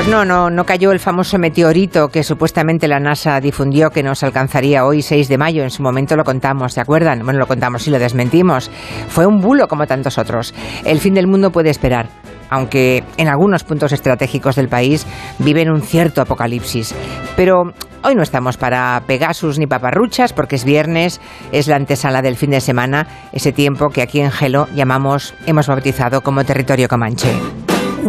Pues no, no, no cayó el famoso meteorito que supuestamente la NASA difundió que nos alcanzaría hoy 6 de mayo. En su momento lo contamos, ¿se acuerdan? Bueno, lo contamos y lo desmentimos. Fue un bulo como tantos otros. El fin del mundo puede esperar aunque en algunos puntos estratégicos del país viven un cierto apocalipsis. Pero hoy no estamos para Pegasus ni paparruchas porque es viernes, es la antesala del fin de semana, ese tiempo que aquí en Gelo llamamos, hemos bautizado como territorio comanche.